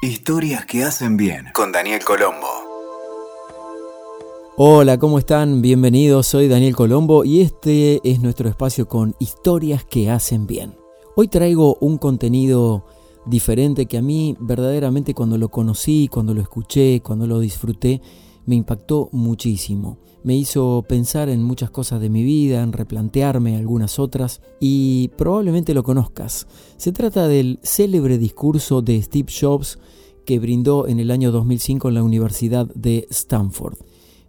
Historias que hacen bien con Daniel Colombo. Hola, ¿cómo están? Bienvenidos, soy Daniel Colombo y este es nuestro espacio con historias que hacen bien. Hoy traigo un contenido diferente que a mí verdaderamente cuando lo conocí, cuando lo escuché, cuando lo disfruté, me impactó muchísimo. Me hizo pensar en muchas cosas de mi vida, en replantearme algunas otras y probablemente lo conozcas. Se trata del célebre discurso de Steve Jobs que brindó en el año 2005 en la Universidad de Stanford.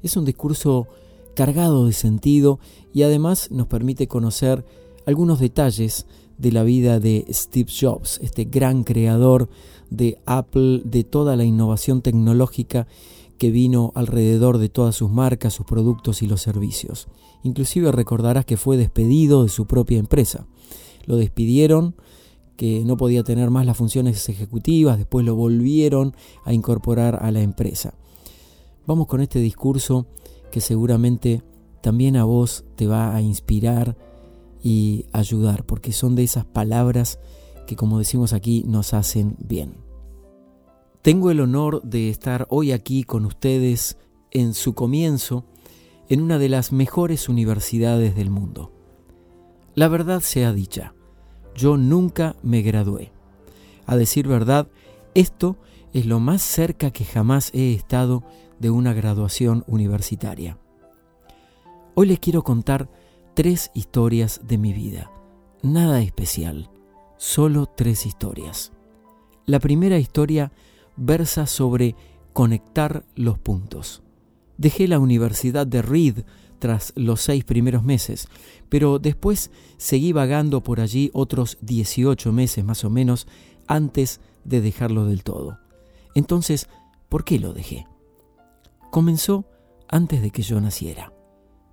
Es un discurso cargado de sentido y además nos permite conocer algunos detalles de la vida de Steve Jobs, este gran creador de Apple, de toda la innovación tecnológica que vino alrededor de todas sus marcas, sus productos y los servicios. Inclusive recordarás que fue despedido de su propia empresa. Lo despidieron, que no podía tener más las funciones ejecutivas, después lo volvieron a incorporar a la empresa. Vamos con este discurso que seguramente también a vos te va a inspirar y ayudar, porque son de esas palabras que, como decimos aquí, nos hacen bien. Tengo el honor de estar hoy aquí con ustedes en su comienzo en una de las mejores universidades del mundo. La verdad sea dicha, yo nunca me gradué. A decir verdad, esto es lo más cerca que jamás he estado de una graduación universitaria. Hoy les quiero contar tres historias de mi vida. Nada especial, solo tres historias. La primera historia versa sobre conectar los puntos. Dejé la Universidad de Reed tras los seis primeros meses, pero después seguí vagando por allí otros 18 meses más o menos antes de dejarlo del todo. Entonces, ¿por qué lo dejé? Comenzó antes de que yo naciera.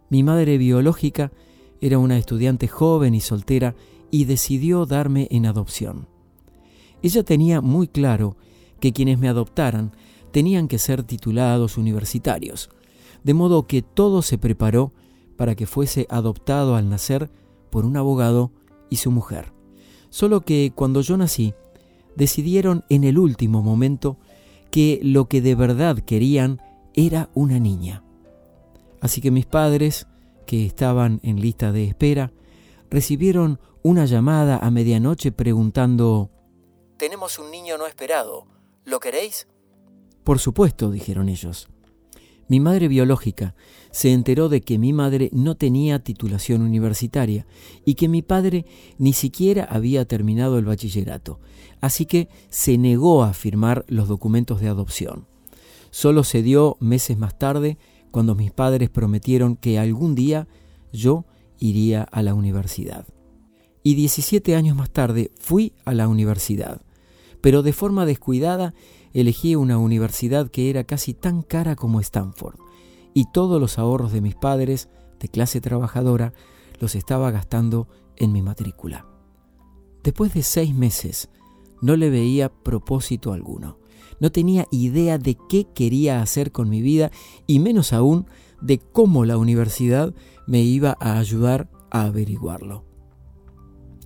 Mi madre biológica era una estudiante joven y soltera y decidió darme en adopción. Ella tenía muy claro que quienes me adoptaran tenían que ser titulados universitarios, de modo que todo se preparó para que fuese adoptado al nacer por un abogado y su mujer. Solo que cuando yo nací, decidieron en el último momento que lo que de verdad querían era una niña. Así que mis padres, que estaban en lista de espera, recibieron una llamada a medianoche preguntando, Tenemos un niño no esperado, ¿lo queréis? Por supuesto, dijeron ellos. Mi madre biológica se enteró de que mi madre no tenía titulación universitaria y que mi padre ni siquiera había terminado el bachillerato, así que se negó a firmar los documentos de adopción. Solo se dio meses más tarde cuando mis padres prometieron que algún día yo iría a la universidad. Y 17 años más tarde fui a la universidad, pero de forma descuidada elegí una universidad que era casi tan cara como Stanford, y todos los ahorros de mis padres, de clase trabajadora, los estaba gastando en mi matrícula. Después de seis meses, no le veía propósito alguno. No tenía idea de qué quería hacer con mi vida y menos aún de cómo la universidad me iba a ayudar a averiguarlo.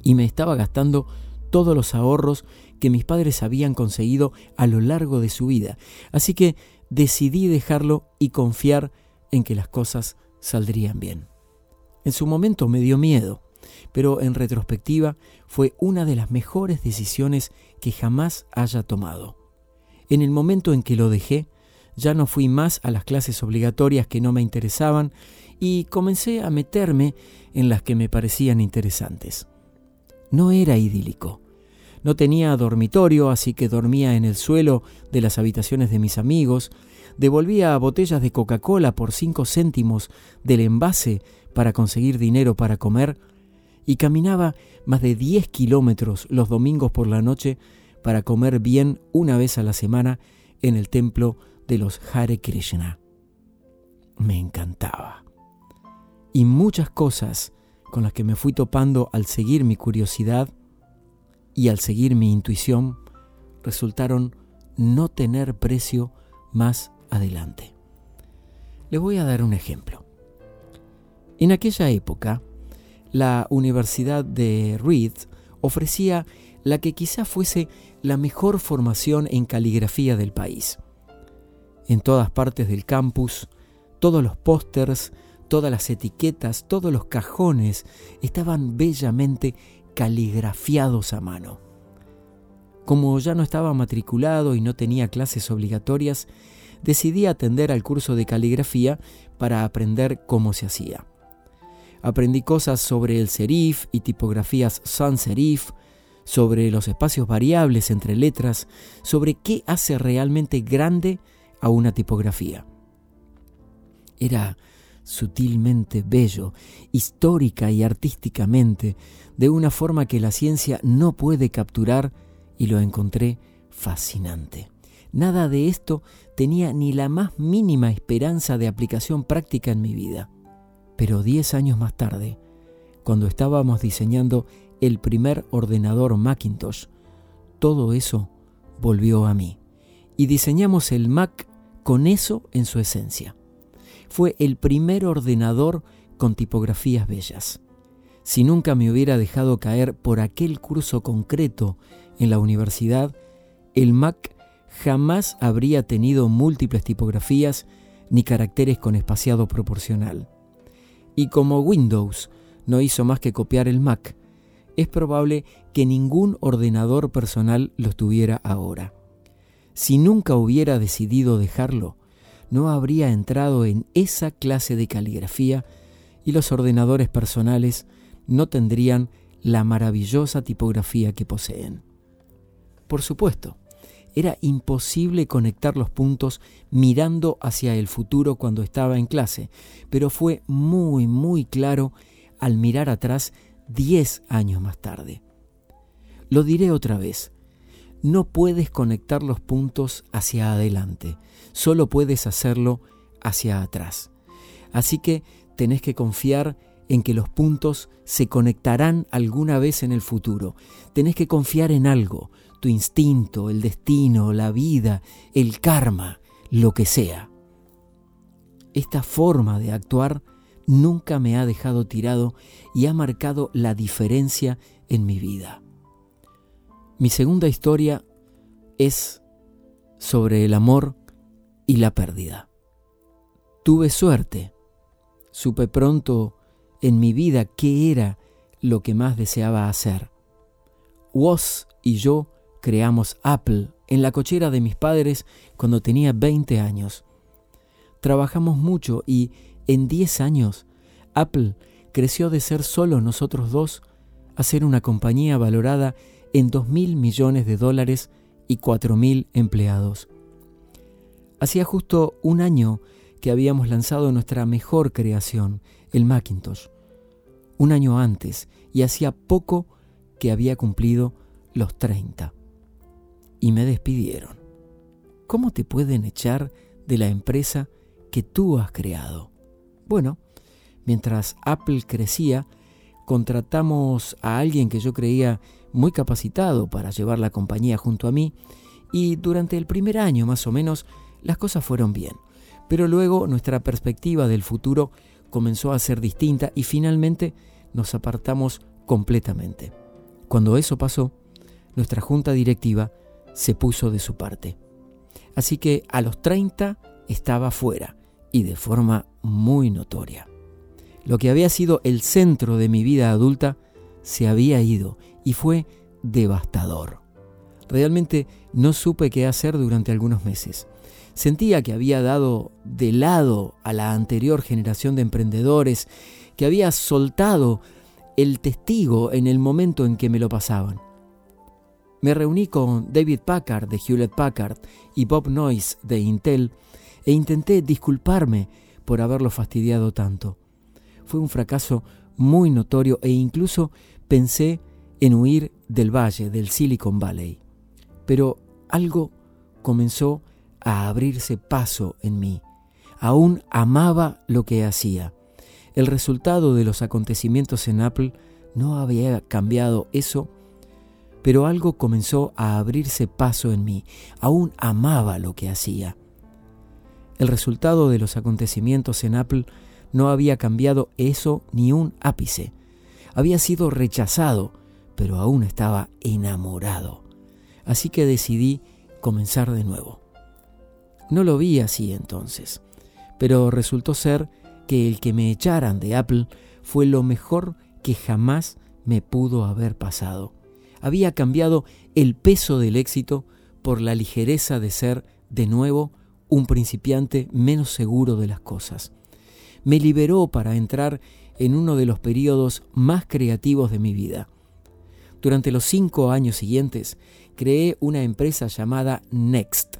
Y me estaba gastando todos los ahorros que mis padres habían conseguido a lo largo de su vida. Así que decidí dejarlo y confiar en que las cosas saldrían bien. En su momento me dio miedo, pero en retrospectiva fue una de las mejores decisiones que jamás haya tomado. En el momento en que lo dejé, ya no fui más a las clases obligatorias que no me interesaban y comencé a meterme en las que me parecían interesantes. No era idílico. No tenía dormitorio, así que dormía en el suelo de las habitaciones de mis amigos, devolvía botellas de Coca-Cola por cinco céntimos del envase para conseguir dinero para comer y caminaba más de 10 kilómetros los domingos por la noche para comer bien una vez a la semana en el templo de los Hare Krishna. Me encantaba. Y muchas cosas con las que me fui topando al seguir mi curiosidad y al seguir mi intuición resultaron no tener precio más adelante. Les voy a dar un ejemplo. En aquella época, la Universidad de Reed ofrecía la que quizá fuese la mejor formación en caligrafía del país. En todas partes del campus, todos los pósters, todas las etiquetas, todos los cajones estaban bellamente caligrafiados a mano. Como ya no estaba matriculado y no tenía clases obligatorias, decidí atender al curso de caligrafía para aprender cómo se hacía. Aprendí cosas sobre el serif y tipografías sans serif, sobre los espacios variables entre letras, sobre qué hace realmente grande a una tipografía. Era sutilmente bello, histórica y artísticamente, de una forma que la ciencia no puede capturar y lo encontré fascinante. Nada de esto tenía ni la más mínima esperanza de aplicación práctica en mi vida. Pero diez años más tarde, cuando estábamos diseñando el primer ordenador Macintosh, todo eso volvió a mí. Y diseñamos el Mac con eso en su esencia. Fue el primer ordenador con tipografías bellas. Si nunca me hubiera dejado caer por aquel curso concreto en la universidad, el Mac jamás habría tenido múltiples tipografías ni caracteres con espaciado proporcional. Y como Windows no hizo más que copiar el Mac, es probable que ningún ordenador personal lo tuviera ahora. Si nunca hubiera decidido dejarlo, no habría entrado en esa clase de caligrafía y los ordenadores personales no tendrían la maravillosa tipografía que poseen. Por supuesto, era imposible conectar los puntos mirando hacia el futuro cuando estaba en clase, pero fue muy, muy claro al mirar atrás diez años más tarde. Lo diré otra vez, no puedes conectar los puntos hacia adelante, solo puedes hacerlo hacia atrás. Así que tenés que confiar en que los puntos se conectarán alguna vez en el futuro. Tenés que confiar en algo, tu instinto, el destino, la vida, el karma, lo que sea. Esta forma de actuar nunca me ha dejado tirado y ha marcado la diferencia en mi vida. Mi segunda historia es sobre el amor y la pérdida. Tuve suerte. Supe pronto en mi vida qué era lo que más deseaba hacer. Woz y yo creamos Apple en la cochera de mis padres cuando tenía 20 años. Trabajamos mucho y en 10 años Apple creció de ser solo nosotros dos a ser una compañía valorada en 2 mil millones de dólares y 4 mil empleados. Hacía justo un año que habíamos lanzado nuestra mejor creación, el Macintosh. Un año antes, y hacía poco que había cumplido los 30 y me despidieron. ¿Cómo te pueden echar de la empresa que tú has creado? Bueno, mientras Apple crecía, contratamos a alguien que yo creía muy capacitado para llevar la compañía junto a mí y durante el primer año más o menos las cosas fueron bien. Pero luego nuestra perspectiva del futuro comenzó a ser distinta y finalmente nos apartamos completamente. Cuando eso pasó, nuestra junta directiva se puso de su parte. Así que a los 30 estaba fuera y de forma muy notoria. Lo que había sido el centro de mi vida adulta se había ido y fue devastador. Realmente no supe qué hacer durante algunos meses. Sentía que había dado de lado a la anterior generación de emprendedores, que había soltado el testigo en el momento en que me lo pasaban. Me reuní con David Packard de Hewlett Packard y Bob Noyce de Intel e intenté disculparme por haberlo fastidiado tanto. Fue un fracaso muy notorio e incluso pensé en huir del valle del Silicon Valley. Pero algo comenzó a abrirse paso en mí. Aún amaba lo que hacía. El resultado de los acontecimientos en Apple no había cambiado eso pero algo comenzó a abrirse paso en mí. Aún amaba lo que hacía. El resultado de los acontecimientos en Apple no había cambiado eso ni un ápice. Había sido rechazado, pero aún estaba enamorado. Así que decidí comenzar de nuevo. No lo vi así entonces, pero resultó ser que el que me echaran de Apple fue lo mejor que jamás me pudo haber pasado. Había cambiado el peso del éxito por la ligereza de ser de nuevo un principiante menos seguro de las cosas. Me liberó para entrar en uno de los periodos más creativos de mi vida. Durante los cinco años siguientes, creé una empresa llamada Next,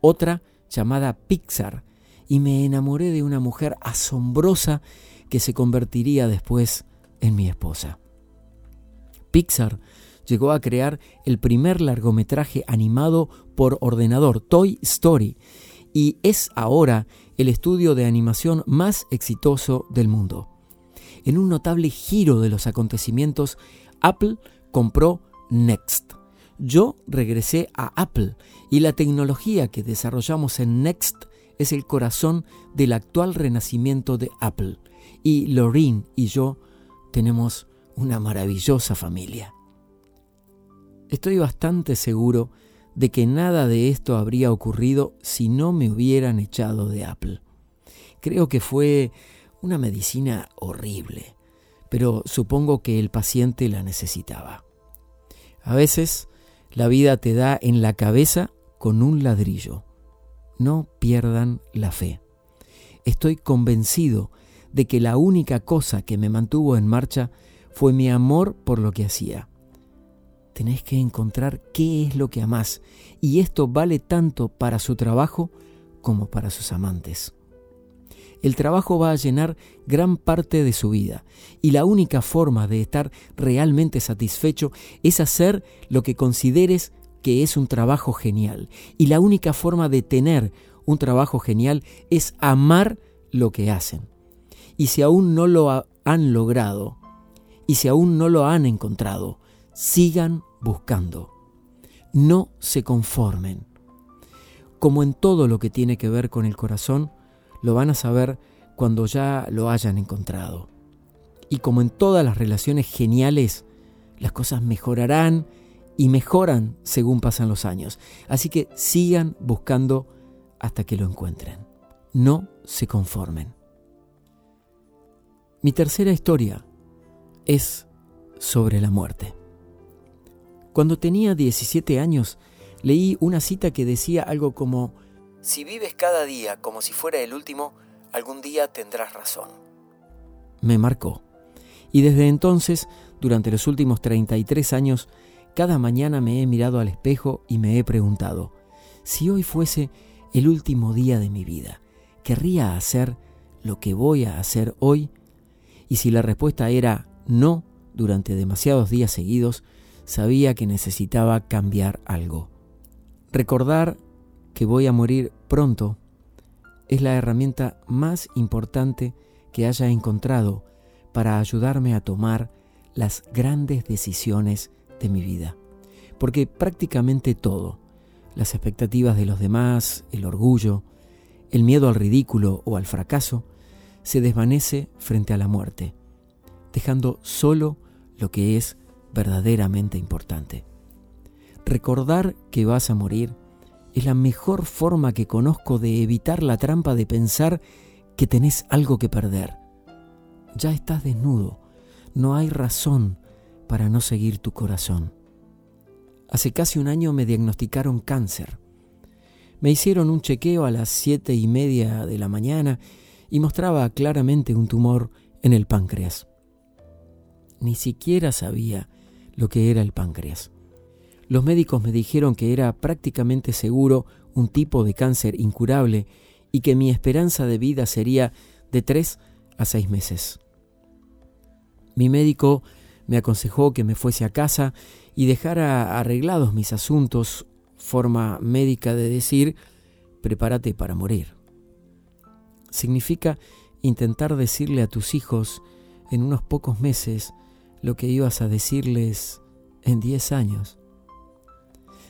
otra llamada Pixar, y me enamoré de una mujer asombrosa que se convertiría después en mi esposa. Pixar llegó a crear el primer largometraje animado por ordenador, Toy Story, y es ahora el estudio de animación más exitoso del mundo. En un notable giro de los acontecimientos, Apple compró Next. Yo regresé a Apple y la tecnología que desarrollamos en Next es el corazón del actual renacimiento de Apple. Y Lorraine y yo tenemos una maravillosa familia. Estoy bastante seguro de que nada de esto habría ocurrido si no me hubieran echado de Apple. Creo que fue una medicina horrible, pero supongo que el paciente la necesitaba. A veces la vida te da en la cabeza con un ladrillo. No pierdan la fe. Estoy convencido de que la única cosa que me mantuvo en marcha fue mi amor por lo que hacía tenés que encontrar qué es lo que amás, y esto vale tanto para su trabajo como para sus amantes. El trabajo va a llenar gran parte de su vida, y la única forma de estar realmente satisfecho es hacer lo que consideres que es un trabajo genial, y la única forma de tener un trabajo genial es amar lo que hacen. Y si aún no lo han logrado, y si aún no lo han encontrado, sigan buscando. No se conformen. Como en todo lo que tiene que ver con el corazón, lo van a saber cuando ya lo hayan encontrado. Y como en todas las relaciones geniales, las cosas mejorarán y mejoran según pasan los años. Así que sigan buscando hasta que lo encuentren. No se conformen. Mi tercera historia es sobre la muerte. Cuando tenía 17 años, leí una cita que decía algo como, Si vives cada día como si fuera el último, algún día tendrás razón. Me marcó. Y desde entonces, durante los últimos 33 años, cada mañana me he mirado al espejo y me he preguntado, si hoy fuese el último día de mi vida, ¿querría hacer lo que voy a hacer hoy? Y si la respuesta era no durante demasiados días seguidos, sabía que necesitaba cambiar algo. Recordar que voy a morir pronto es la herramienta más importante que haya encontrado para ayudarme a tomar las grandes decisiones de mi vida. Porque prácticamente todo, las expectativas de los demás, el orgullo, el miedo al ridículo o al fracaso, se desvanece frente a la muerte, dejando solo lo que es verdaderamente importante. Recordar que vas a morir es la mejor forma que conozco de evitar la trampa de pensar que tenés algo que perder. Ya estás desnudo, no hay razón para no seguir tu corazón. Hace casi un año me diagnosticaron cáncer. Me hicieron un chequeo a las siete y media de la mañana y mostraba claramente un tumor en el páncreas. Ni siquiera sabía lo que era el páncreas. Los médicos me dijeron que era prácticamente seguro un tipo de cáncer incurable y que mi esperanza de vida sería de tres a seis meses. Mi médico me aconsejó que me fuese a casa y dejara arreglados mis asuntos, forma médica de decir, prepárate para morir. Significa intentar decirle a tus hijos en unos pocos meses lo que ibas a decirles en 10 años.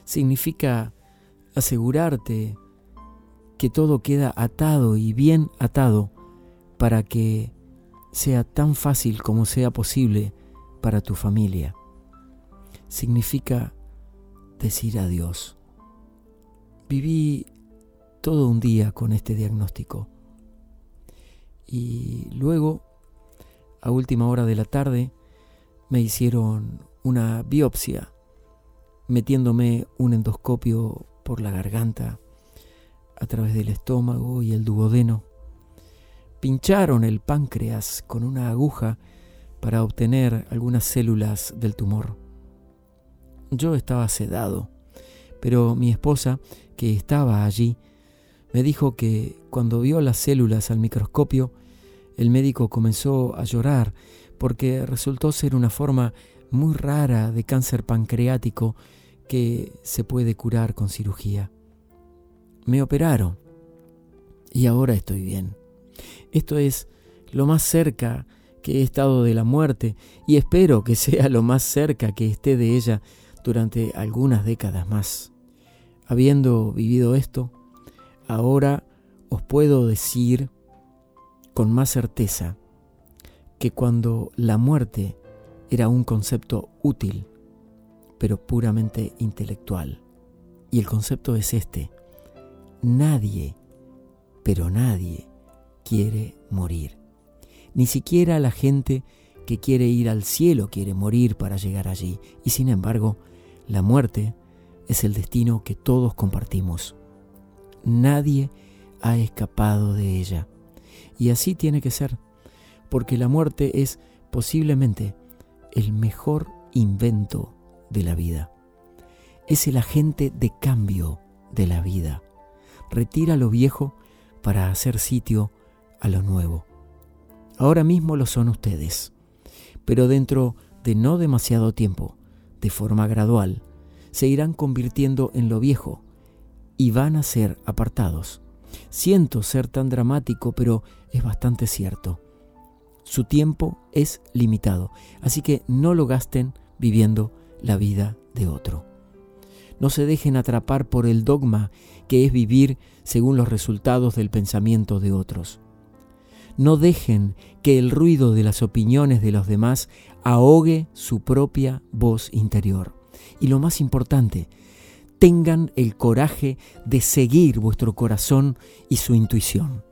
Significa asegurarte que todo queda atado y bien atado para que sea tan fácil como sea posible para tu familia. significa decir adiós. Viví todo un día con este diagnóstico y luego, a última hora de la tarde, me hicieron una biopsia metiéndome un endoscopio por la garganta a través del estómago y el duodeno. Pincharon el páncreas con una aguja para obtener algunas células del tumor. Yo estaba sedado, pero mi esposa, que estaba allí, me dijo que cuando vio las células al microscopio, el médico comenzó a llorar porque resultó ser una forma muy rara de cáncer pancreático que se puede curar con cirugía. Me operaron y ahora estoy bien. Esto es lo más cerca que he estado de la muerte y espero que sea lo más cerca que esté de ella durante algunas décadas más. Habiendo vivido esto, ahora os puedo decir con más certeza que cuando la muerte era un concepto útil, pero puramente intelectual. Y el concepto es este. Nadie, pero nadie quiere morir. Ni siquiera la gente que quiere ir al cielo quiere morir para llegar allí. Y sin embargo, la muerte es el destino que todos compartimos. Nadie ha escapado de ella. Y así tiene que ser, porque la muerte es posiblemente el mejor invento de la vida. Es el agente de cambio de la vida. Retira lo viejo para hacer sitio a lo nuevo. Ahora mismo lo son ustedes, pero dentro de no demasiado tiempo, de forma gradual, se irán convirtiendo en lo viejo y van a ser apartados. Siento ser tan dramático, pero es bastante cierto. Su tiempo es limitado, así que no lo gasten viviendo la vida de otro. No se dejen atrapar por el dogma que es vivir según los resultados del pensamiento de otros. No dejen que el ruido de las opiniones de los demás ahogue su propia voz interior. Y lo más importante, tengan el coraje de seguir vuestro corazón y su intuición.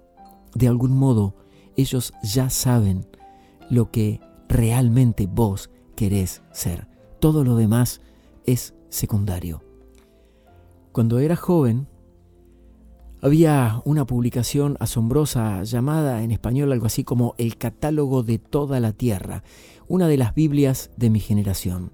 De algún modo, ellos ya saben lo que realmente vos querés ser. Todo lo demás es secundario. Cuando era joven, había una publicación asombrosa llamada en español algo así como El catálogo de toda la tierra, una de las Biblias de mi generación.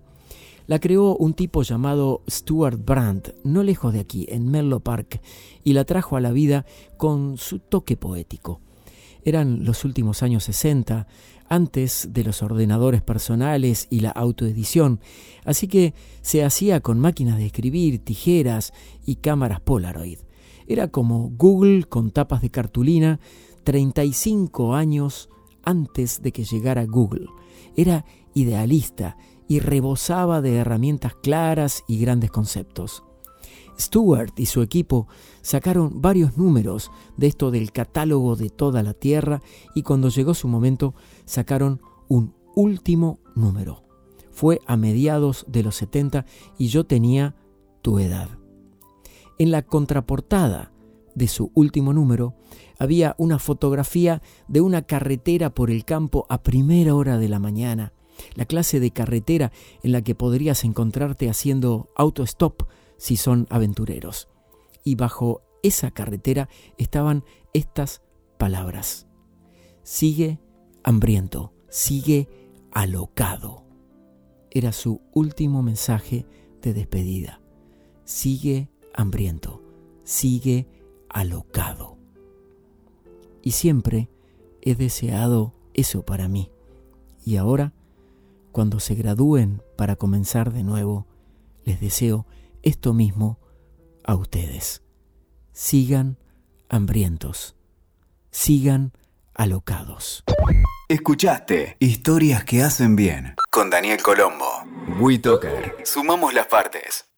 La creó un tipo llamado Stuart Brandt, no lejos de aquí, en Menlo Park, y la trajo a la vida con su toque poético. Eran los últimos años 60, antes de los ordenadores personales y la autoedición, así que se hacía con máquinas de escribir, tijeras y cámaras Polaroid. Era como Google con tapas de cartulina 35 años antes de que llegara Google. Era idealista y rebosaba de herramientas claras y grandes conceptos. Stewart y su equipo sacaron varios números de esto del catálogo de toda la Tierra y cuando llegó su momento sacaron un último número. Fue a mediados de los 70 y yo tenía tu edad. En la contraportada de su último número había una fotografía de una carretera por el campo a primera hora de la mañana, la clase de carretera en la que podrías encontrarte haciendo autostop si son aventureros. Y bajo esa carretera estaban estas palabras. Sigue hambriento, sigue alocado. Era su último mensaje de despedida. Sigue hambriento, sigue alocado. Y siempre he deseado eso para mí. Y ahora, cuando se gradúen para comenzar de nuevo, les deseo esto mismo a ustedes. Sigan hambrientos, sigan alocados. Escuchaste Historias que hacen bien con Daniel Colombo. WeToker. Sumamos las partes.